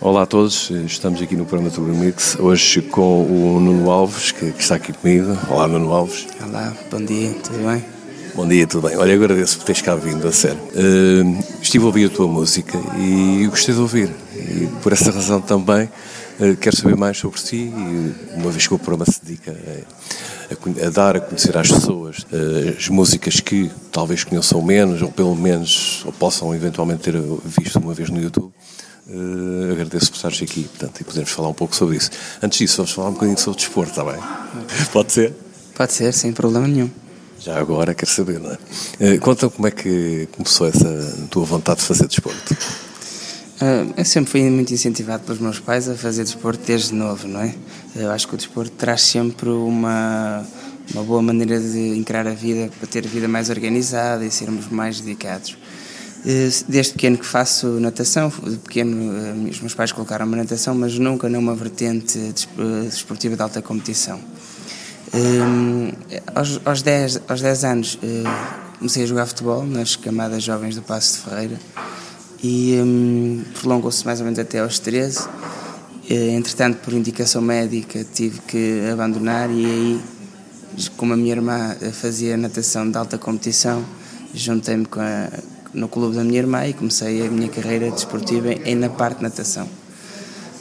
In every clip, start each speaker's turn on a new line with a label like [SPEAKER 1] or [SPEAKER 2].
[SPEAKER 1] Olá a todos, estamos aqui no programa Tubo Mix, hoje com o Nuno Alves, que, que, está aqui comigo. Olá, Nuno Alves.
[SPEAKER 2] Olá, bom dia, tudo bem?
[SPEAKER 1] Bom dia, tudo bem. Olha, agradeço por teres cá vindo, a sério. Uh, estive a ouvir a tua música e gostei de ouvir. E por essa razão também uh, quero saber mais sobre ti, e uma vez que o programa se dedica a, a, a dar a conhecer às pessoas uh, as músicas que talvez conheçam menos, ou pelo menos ou possam eventualmente ter visto uma vez no YouTube. Uh, agradeço por estares aqui portanto, e podemos falar um pouco sobre isso. Antes disso, vamos falar um bocadinho sobre desporto, está bem? Pode ser?
[SPEAKER 2] Pode ser, sem problema nenhum.
[SPEAKER 1] Já agora quero saber, não é? Uh, conta como é que começou essa tua vontade de fazer desporto.
[SPEAKER 2] Uh, eu sempre fui muito incentivado pelos meus pais a fazer desporto desde novo, não é? Eu acho que o desporto traz sempre uma, uma boa maneira de encarar a vida, para ter a vida mais organizada e sermos mais dedicados. Eh, desde pequeno que faço natação, de pequeno eh, os meus pais colocaram-me natação, mas nunca numa vertente eh, desportiva de alta competição. Aos, aos, 10, aos 10 anos comecei a jogar futebol nas camadas jovens do Passo de Ferreira e um, prolongou-se mais ou menos até aos 13. Entretanto, por indicação médica, tive que abandonar e aí, como a minha irmã fazia natação de alta competição, juntei-me com a, no clube da minha irmã e comecei a minha carreira desportiva em, na parte de natação.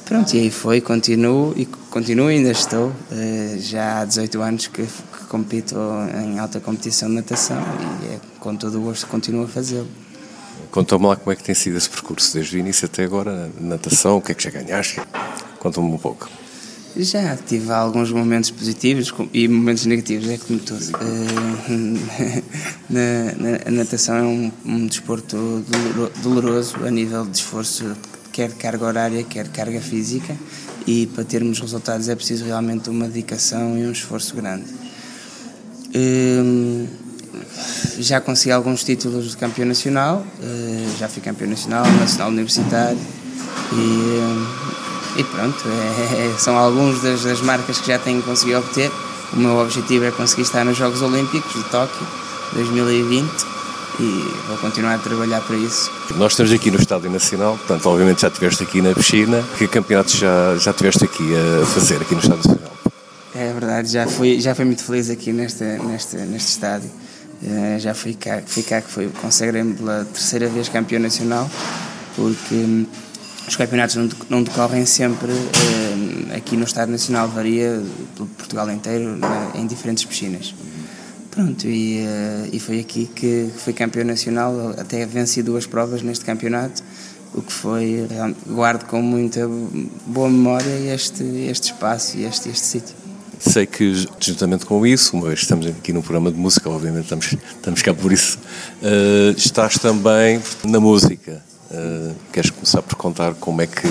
[SPEAKER 2] Pronto, e aí foi, continuo e continuo ainda estou, eh, já há 18 anos que, que compito em alta competição de natação e é, com todo o gosto continuo a fazê-lo.
[SPEAKER 1] Conta-me lá como é que tem sido esse percurso, desde o início até agora, natação, o que é que já ganhaste? Conta-me um pouco.
[SPEAKER 2] Já tive alguns momentos positivos e momentos negativos, é como tudo. Na, a natação é um, um desporto doloroso a nível de esforço, quer carga horária, quer carga física, e para termos resultados é preciso realmente uma dedicação e um esforço grande. Uh, já consegui alguns títulos de campeão nacional, uh, já fui campeão nacional, nacional universitário e e pronto, é, é, são alguns das, das, marcas que já tenho conseguido obter. O meu objetivo é conseguir estar nos Jogos Olímpicos de Tóquio 2020 e vou continuar a trabalhar para isso.
[SPEAKER 1] Nós estamos aqui no Estádio Nacional, portanto, obviamente já estiveste aqui na piscina. Que campeonatos já, já estiveste aqui a fazer aqui no Estádio Nacional?
[SPEAKER 2] É verdade, já fui, já fui muito feliz aqui neste, neste, neste estádio. Uh, já fui cá, fui cá que foi, consagrei-me pela terceira vez campeão nacional, porque os campeonatos não, decorrem sempre eh, aqui no Estado Nacional, varia pelo Portugal inteiro, né, em diferentes piscinas. Pronto, e, eh, e foi aqui que fui campeão nacional, até venci duas provas neste campeonato, o que foi, guardo com muita boa memória este, este espaço e este, este sítio.
[SPEAKER 1] Sei que, juntamente com isso, uma vez estamos aqui no programa de música, obviamente estamos, estamos cá por isso, uh, estás também na música. Uh, queres começar por contar como é que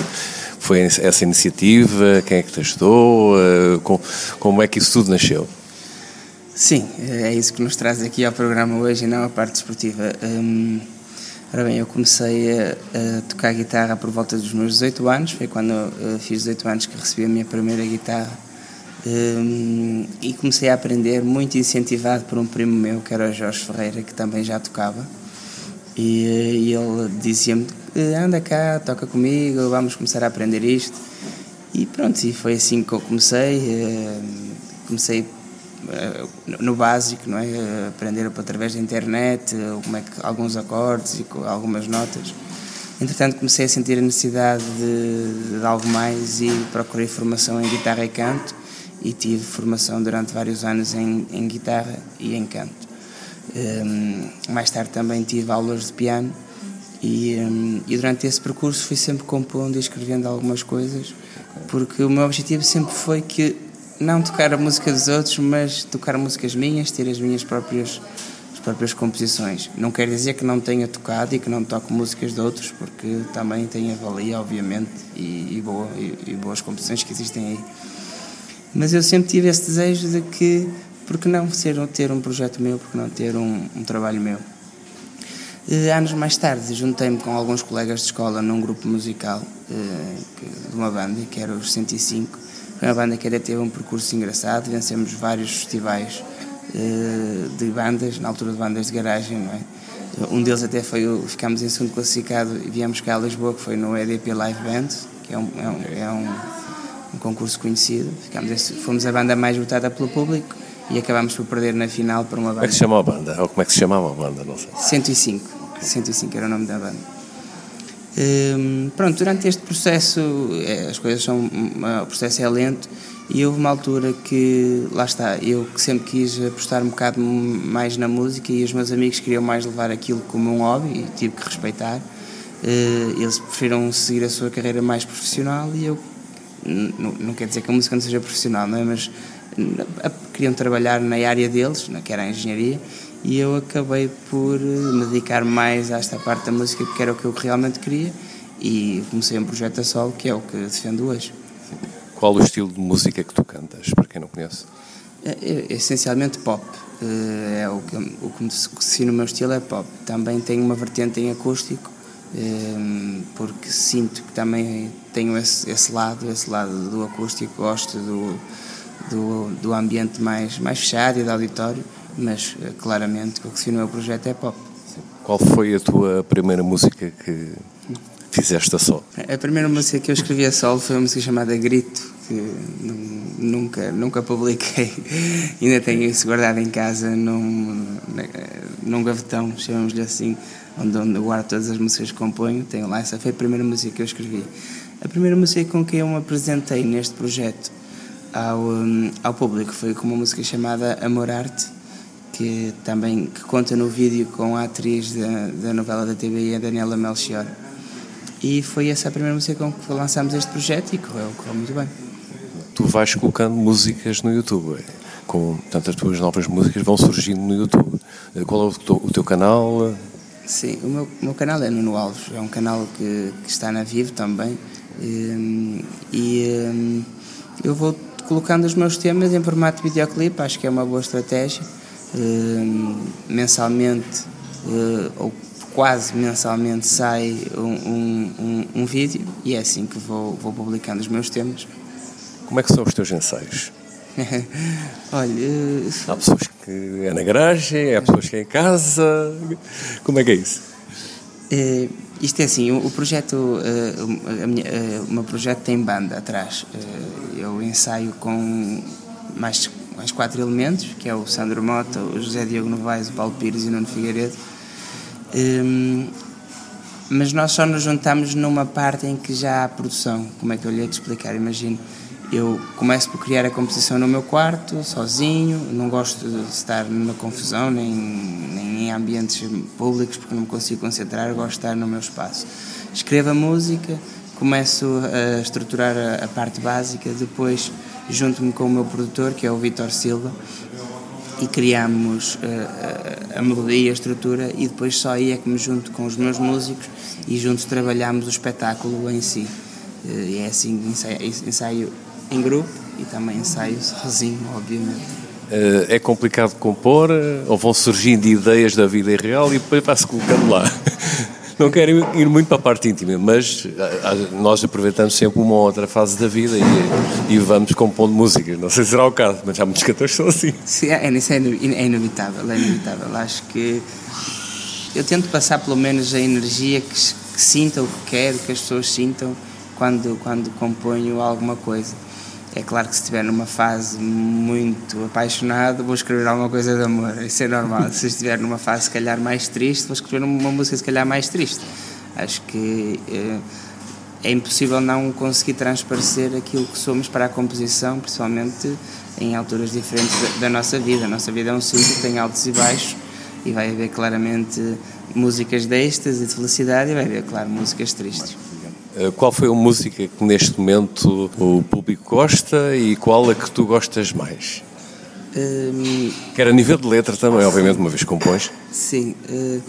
[SPEAKER 1] foi essa iniciativa, quem é que te ajudou, uh, com, como é que isso tudo nasceu?
[SPEAKER 2] Sim, é isso que nos traz aqui ao programa hoje e não a parte esportiva. Um, ora bem, eu comecei a, a, tocar guitarra por volta dos meus 18 anos, foi quando fiz 18 anos que recebi a minha primeira guitarra. Um, e comecei a aprender muito incentivado por um primo meu que era o Jorge Ferreira que também já tocava e, e ele dizia-me: anda cá, toca comigo, vamos começar a aprender isto. E pronto, e foi assim que eu comecei. Eh, comecei eh, no básico, não é? Aprender através da internet, como é que, alguns acordes e algumas notas. Entretanto, comecei a sentir a necessidade de, de algo mais e procurei formação em guitarra e canto e tive formação durante vários anos em, em guitarra e em canto. Um, mais tarde também tive aulas de piano e, um, e, durante esse percurso fui sempre compondo e escrevendo algumas coisas, porque o meu objetivo sempre foi que não tocar a música dos outros, mas tocar músicas minhas, ter as minhas próprias as próprias composições. Não quer dizer que não tenha tocado e que não toco músicas de outros, porque também tem a valia, obviamente, e, e, boa, e, e boas composições que existem aí. Mas eu sempre tive esse desejo de que porque não ser, ter um projeto meu, porque não ter um, um trabalho meu. E, anos mais tarde, juntei-me com alguns colegas de escola num grupo musical eh, de uma banda, que era os 105. Foi uma banda que até teve um percurso engraçado, vencemos vários festivais eh, de bandas, na altura de bandas de garagem, não é? Um deles até foi, o, ficámos em segundo classificado e viemos cá a Lisboa, que foi no EDP Live Band, que é um, é um, é um, um concurso conhecido. Ficamos, fomos a banda mais votada pelo público e acabámos por perder na final para uma banda.
[SPEAKER 1] Como é que se chama a banda? Ou como é que se chamava a banda? Não sei.
[SPEAKER 2] 105. 105 era o nome da banda. Hum, pronto, durante este processo, é, as coisas são. O processo é lento e houve uma altura que, lá está, eu que sempre quis apostar um bocado mais na música e os meus amigos queriam mais levar aquilo como um hobby e tive que respeitar. Uh, eles preferiram seguir a sua carreira mais profissional e eu. Não, quer dizer que a música não seja profissional, não é? Mas queriam trabalhar na área deles, que era a engenharia, e eu acabei por eh, me dedicar mais a esta parte da música porque era o que eu realmente queria e comecei um projeto a solo que é o que defendo hoje.
[SPEAKER 1] Qual o estilo de música que tu cantas, para quem não conhece?
[SPEAKER 2] É, é, essencialmente pop. Eh, é o que, o que me define o meu estilo é pop. Também tenho uma vertente em acústico, eh, porque sinto que também tenho esse, esse lado, esse lado do acústico, gosto do, do, do ambiente mais, mais fechado e de auditório mas eh, claramente o que define o meu projeto é pop.
[SPEAKER 1] Qual foi a tua primeira música que fizeste a solo?
[SPEAKER 2] A primeira música que eu escrevi a solo foi uma música chamada Grito, que nunca, nunca publiquei. Ainda tenho isso guardado em casa num, num gavetão, chamamos-lhe assim, onde, onde guardo todas as músicas que componho. Tenho lá, essa foi a primeira música que eu escrevi. A primeira música com que eu me apresentei neste projeto ao, hum, ao público foi com uma música chamada Amor Arte que também que conta no vídeo com a atriz da, da novela da TVI, a Daniela Melchior. E foi essa a primeira música com que lançámos este projeto e correu, correu muito bem.
[SPEAKER 1] Tu vais colocando músicas no YouTube, é? com tantas tuas novas músicas vão surgindo no YouTube. Qual é o teu, o teu canal?
[SPEAKER 2] Sim, o meu, o meu, canal é Nuno Alves, é um canal que, que está na Vivo também. E, e eu vou colocando os meus temas em formato de videoclipe, acho que é uma boa estratégia Ehm, mensalmente uh, ou quase mensalmente sai um, um, um, vídeo e é assim que vou, vou publicando os meus temas.
[SPEAKER 1] Como é que são os teus ensaios?
[SPEAKER 2] Olha. Uh...
[SPEAKER 1] Há pessoas que é na garagem, há pessoas que é em casa. Como é que é isso?
[SPEAKER 2] Uh, isto é assim, o, o projeto, uh, a minha, uh, o meu projeto tem banda atrás. eu ensaio com mais mais quatro elementos, que é o Sandro Mota, o José Diogo Novaes, o Paulo Pires e o Nuno Figueiredo. Um, mas nós só nos juntamos numa parte em que já há produção. Como é que eu lhe ia te explicar? Imagino, eu começo por criar a composição no meu quarto, sozinho, não gosto de estar numa confusão, nem, nem em ambientes públicos, porque não me consigo concentrar, gosto de estar no meu espaço. Escrevo a música, começo a estruturar a, a parte básica, depois junto-me com o meu produtor, que é o Vitor Silva, e criámos uh, a, a melodia, a estrutura, e depois só aí é que me junto com os meus músicos e juntos trabalhamos o espetáculo em si. Uh, e é assim, ensaio, ensaio em grupo e também ensaio sozinho, obviamente.
[SPEAKER 1] Uh, é complicado compor ou vão surgindo ideias da vida real e depois vai-se colocando lá? não quero ir muito para a parte íntima, mas nós aproveitamos sempre uma ou outra fase da vida e, e vamos compondo músicas. Não sei se será o caso, mas há muitos cantores que são assim.
[SPEAKER 2] Sim, é, isso é, é inevitável, é inevitável. Acho que eu tento passar pelo menos a energia que, que sinta o que quero, que as pessoas sintam quando, quando componho alguma coisa. É claro que se estiver numa fase muito apaixonado, vou escrever alguma coisa de amor, isso é normal. se estiver numa fase, se calhar, mais triste, vou escrever uma música, se calhar, mais triste. Acho que é, é impossível não conseguir transparecer aquilo que somos para a composição, principalmente em alturas diferentes da, da nossa vida. A nossa vida é um ciclo, tem altos e baixos, e vai haver claramente músicas de êxtase e de felicidade, e vai haver, claro, músicas tristes.
[SPEAKER 1] Eh, qual foi a música que neste momento o público gosta e qual a que tu gostas mais? Um, Quer a nível de letra também, obviamente, uma vez compões.
[SPEAKER 2] Sim. Uh,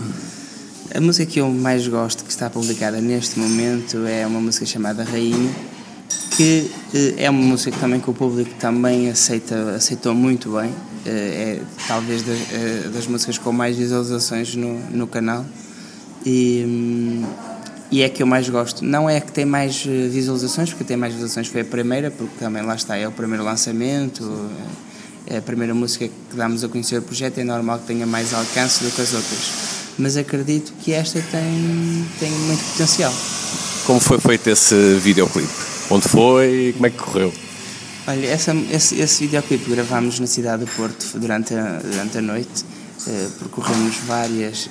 [SPEAKER 2] a música que eu mais gosto, que está publicada neste momento, é uma música chamada Rainha, que uh, é uma música também que o público também aceita, aceitou muito bem. Uh, é talvez das, das, músicas com mais visualizações no, no canal. E. Um, e é que eu mais gosto. Não é que tem mais eh, visualizações, porque tem mais visualizações foi a primeira, porque também lá está, é o primeiro lançamento, é a primeira música que damos a conhecer o projeto, é normal que tenha mais alcance do que as outras. Mas acredito que esta tem, tem muito potencial.
[SPEAKER 1] como foi feito esse videoclipe? Onde foi? Como é que correu?
[SPEAKER 2] Olha, essa, esse, esse videoclipe gravámos na cidade do Porto durante a, durante a noite. Uh, percorremos várias, uh,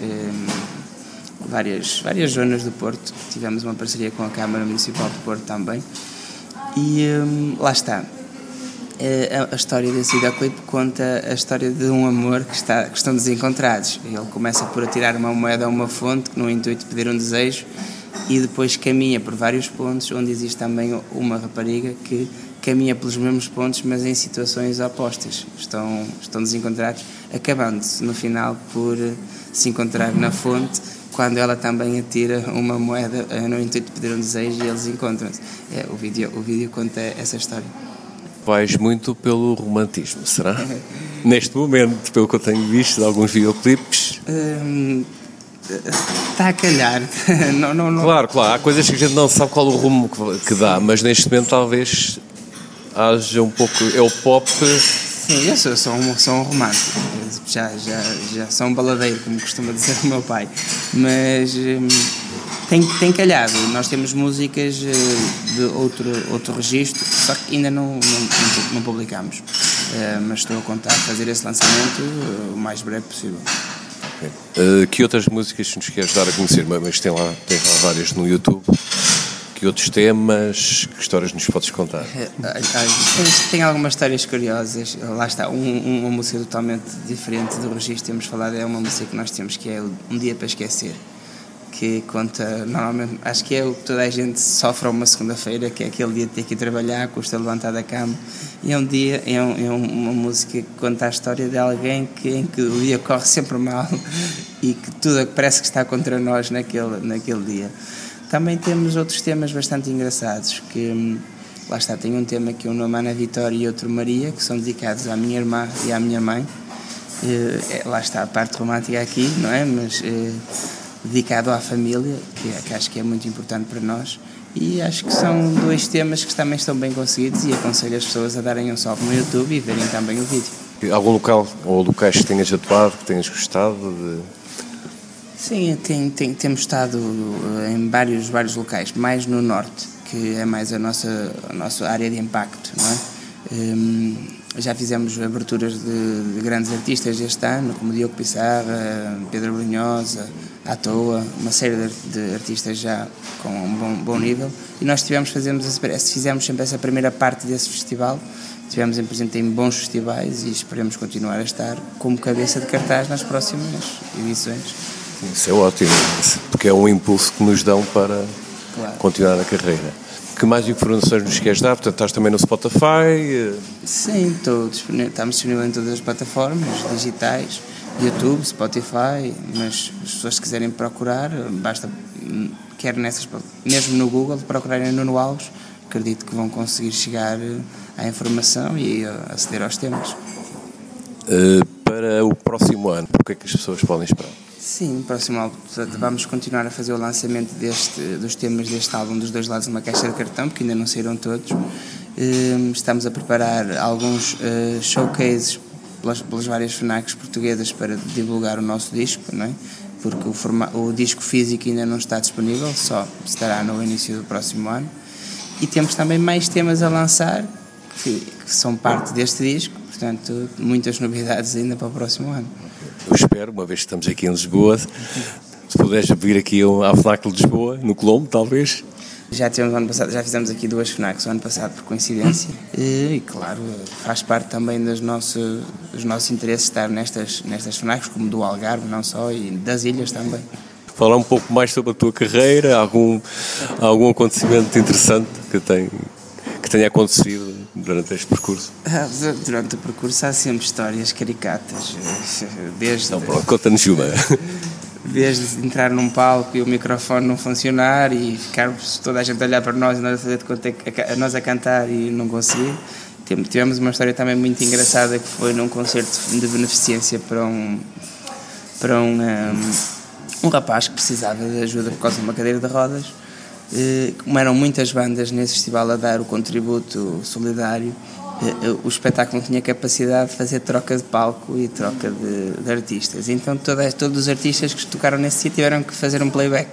[SPEAKER 2] várias, várias zonas do Porto. Tivemos uma parceria com a Câmara Municipal do Porto também. E um, lá está. Uh, a, a história desse videoclipe conta a história de um amor que, está, que estão desencontrados. Ele começa por atirar uma moeda a uma fonte, no intuito de pedir um desejo, e depois caminha por vários pontos onde existe também uma rapariga que caminha pelos mesmos pontos, mas em situações opostas. Estão, estão desencontrados, acabando-se no final por se encontrar na fonte, quando ela também atira uma moeda eh, no intuito de pedir um desejo e eles encontram-se. É, o, vídeo, o vídeo conta essa história.
[SPEAKER 1] Vais muito pelo romantismo, será? Neste momento, pelo que eu tenho visto de alguns videoclipes.
[SPEAKER 2] Hum, Está a calhar. não, não, não.
[SPEAKER 1] Claro, claro. Há coisas que a gente não sabe qual o rumo que dá, mas neste momento talvez haja um pouco. É o pop.
[SPEAKER 2] Sim, eu sou, sou, um, sou um romântico. Já, já, já sou um baladeiro, como costuma dizer o meu pai. Mas hum, tem, tem calhado. Nós temos músicas eh, de outro, outro registro, só que ainda não, não, não publicamos. Uh, mas estou a contar fazer esse lançamento uh, o mais breve possível.
[SPEAKER 1] Uh, que outras músicas nos queres dar a conhecer? Mas tem lá, tem lá várias no YouTube. Que outros temas, que histórias nos podes contar?
[SPEAKER 2] Eh, tem, algumas histórias curiosas. Lá está, um, uma música totalmente diferente do registro temos falado. É uma música que nós temos que é Um Dia para Esquecer que conta, normalmente, acho que é o que toda a gente sofre uma segunda-feira, que é aquele dia de ter que ir trabalhar, custa levantar da cama. E é um dia, é, um, é uma música que conta a história de alguém que, em que o dia corre sempre mal e que tudo parece que está contra nós naquele, naquele dia. Também temos outros temas bastante engraçados, que hum, lá está, tem um tema que é um nome Ana Vitória e outro Maria, que são dedicados à minha irmã e à minha mãe. É, lá está a parte romântica aqui, não é? Mas eh, dedicado à família, que, é, que acho que é muito importante para nós. E acho que são dois temas que também estão bem conseguidos e aconselho as pessoas a darem um salve no YouTube e verem também o vídeo.
[SPEAKER 1] Algum local ou locais que tenhas atuado, que tenhas gostado de...
[SPEAKER 2] Sim, tem, tem, temos estado eh, em vários, vários locais, mais no norte, que é mais a nossa, a nossa área de impacto, não é? Um, já fizemos aberturas de, de, grandes artistas este ano, como Diogo Pissarra, Pedro Brunhosa, à toa, uma série de, de, artistas já com um bom, bom nível. E nós tivemos, fazemos, fizemos sempre essa primeira parte desse festival. Tivemos em presente em bons festivais e esperemos continuar a estar como cabeça de cartaz nas próximas edições.
[SPEAKER 1] Isso é ótimo, porque é um impulso que nos dão para claro. continuar a carreira. Que mais informações nos queres dar? Portanto, estás também no Spotify?
[SPEAKER 2] Sim, estou disponível, estamos disponíveis em todas as plataformas digitais YouTube, Spotify, mas as pessoas se quiserem procurar, basta, quer nessas, mesmo no Google, procurarem Nuno Alves, acredito que vão conseguir chegar à informação e aceder aos temas.
[SPEAKER 1] Uh, para o próximo ano, o que é que as pessoas podem esperar?
[SPEAKER 2] Sim, próximo álbum. Vamos continuar a fazer o lançamento deste, dos temas deste álbum, dos dois lados de uma caixa de cartão, porque ainda não saíram todos. Uh, estamos a preparar alguns uh, showcases pelas, pelas várias FNACs portuguesas para divulgar o nosso disco, não é? porque o, forma, o disco físico ainda não está disponível, só estará no início do próximo ano. E temos também mais temas a lançar que, que são parte deste disco, portanto, muitas novidades ainda para o próximo ano.
[SPEAKER 1] Eu espero, uma vez que estamos aqui em Lisboa, se puderes vir aqui à FNAC de Lisboa, no Colombo, talvez,
[SPEAKER 2] já tivemos ano passado, já fizemos aqui duas FNACs o ano passado por coincidência. E, e claro, faz parte também dos nossos, dos nossos interesses estar nestas, nestas FNACs, como do Algarve, não só, e das ilhas também.
[SPEAKER 1] Falar um pouco mais sobre a tua carreira, algum, algum acontecimento interessante que, tem, que tenha acontecido durante este percurso?
[SPEAKER 2] Ah, durante o percurso há sempre histórias caricatas, desde...
[SPEAKER 1] Então pronto, conta-nos uma.
[SPEAKER 2] desde entrar num palco e o microfone não funcionar e ficar toda a gente a olhar para nós e nós a fazer de conta a nós a cantar e não conseguir. Tivemos uma história também muito engraçada que foi num concerto de beneficência para um para um, um, um rapaz que precisava de ajuda por causa de uma cadeira de rodas. Eh, como eram muitas bandas nesse festival a dar o contributo solidário, eh, eh, o espetáculo não tinha capacidade de fazer troca de palco e troca de, de artistas. Então todas, todos os artistas que tocaram nesse sítio tiveram que fazer um playback.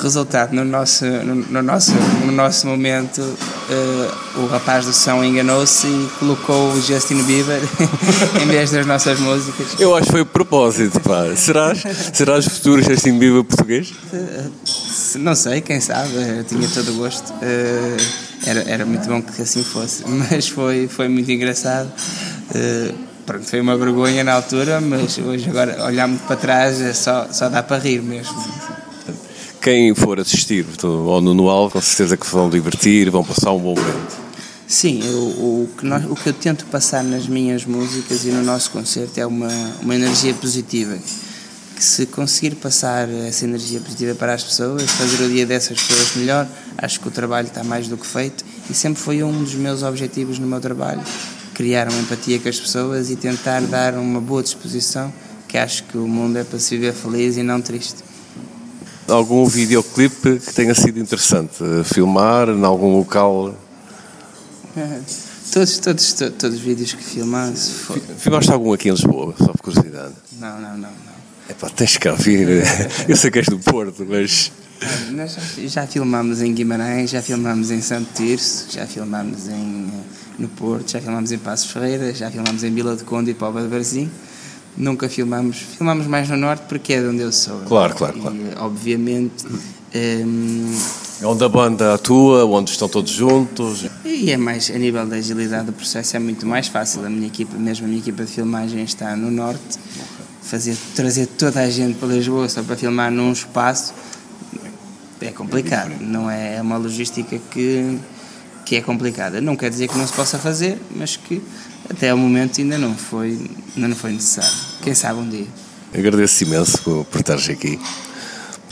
[SPEAKER 2] Resultado, no nosso, no, no nosso, no nosso momento, uh, o rapaz do som enganou-se e colocou o Justin Bieber em vez das nossas músicas.
[SPEAKER 1] Eu acho que foi a propósito, pá. Serás, serás futuro Justin Bieber português? Uh,
[SPEAKER 2] não sei, quem sabe, eu tinha todo o gosto. Uh, era, era muito bom que assim fosse, mas foi, foi muito engraçado. pronto, foi uma vergonha na altura, mas hoje, agora, olhando para trás, é só, só dá para rir mesmo
[SPEAKER 1] quem for assistir ao Nuno Alves, com certeza que vão divertir, vão passar um bom momento.
[SPEAKER 2] Sim, eu, o, que nós, o que eu tento passar nas minhas músicas e no nosso concerto é uma, uma energia positiva. Que se conseguir passar essa energia positiva para as pessoas, fazer o dia dessas pessoas melhor, acho que o trabalho está mais do que feito e sempre foi um dos meus objetivos no meu trabalho, criar uma empatia com as pessoas e tentar dar uma boa disposição, que acho que o mundo é para se viver feliz e não triste
[SPEAKER 1] algum videoclipe que tenha sido interessante? Filmar em algum local?
[SPEAKER 2] Todos, todos, todos, todos os vídeos que filmaste.
[SPEAKER 1] Filmaste algum aqui em Lisboa, só por curiosidade?
[SPEAKER 2] Não, não, não. não.
[SPEAKER 1] É pá, tens que vir. Eu sei que és do Porto, mas.
[SPEAKER 2] Nós já, já filmámos em Guimarães, já filmámos em Santo Tirso, já filmámos em, no Porto, já filmámos em Passos Ferreira, já filmámos em Vila de Conde e Póvoa de Varzim nunca filmamos. Filmamos mais no norte porque é de onde eu sou.
[SPEAKER 1] Claro, claro, claro.
[SPEAKER 2] E, obviamente. Um,
[SPEAKER 1] é onde a banda atua, onde estão todos juntos.
[SPEAKER 2] E é mais, a nível da agilidade do processo, é muito mais fácil. A minha equipa, mesmo a minha equipa de filmagem está no norte. Fazer, trazer toda a gente para Lisboa só para filmar num espaço é complicado. Não é, é uma logística que, que é complicada. Não quer dizer que não se possa fazer, mas que até ao momento ainda não foi, ainda não foi necessário. Quem sabe um dia.
[SPEAKER 1] Agradeço imenso por, por estares aqui.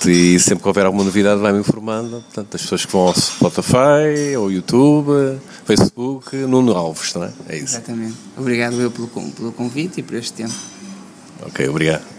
[SPEAKER 1] E sempre que houver alguma novidade, vai-me informando. Portanto, as pessoas que vão ao Spotify, ao YouTube, Facebook, Nuno Alves, não é? É isso.
[SPEAKER 2] Exatamente. Obrigado eu pelo, pelo convite e por este tempo.
[SPEAKER 1] Ok, obrigado.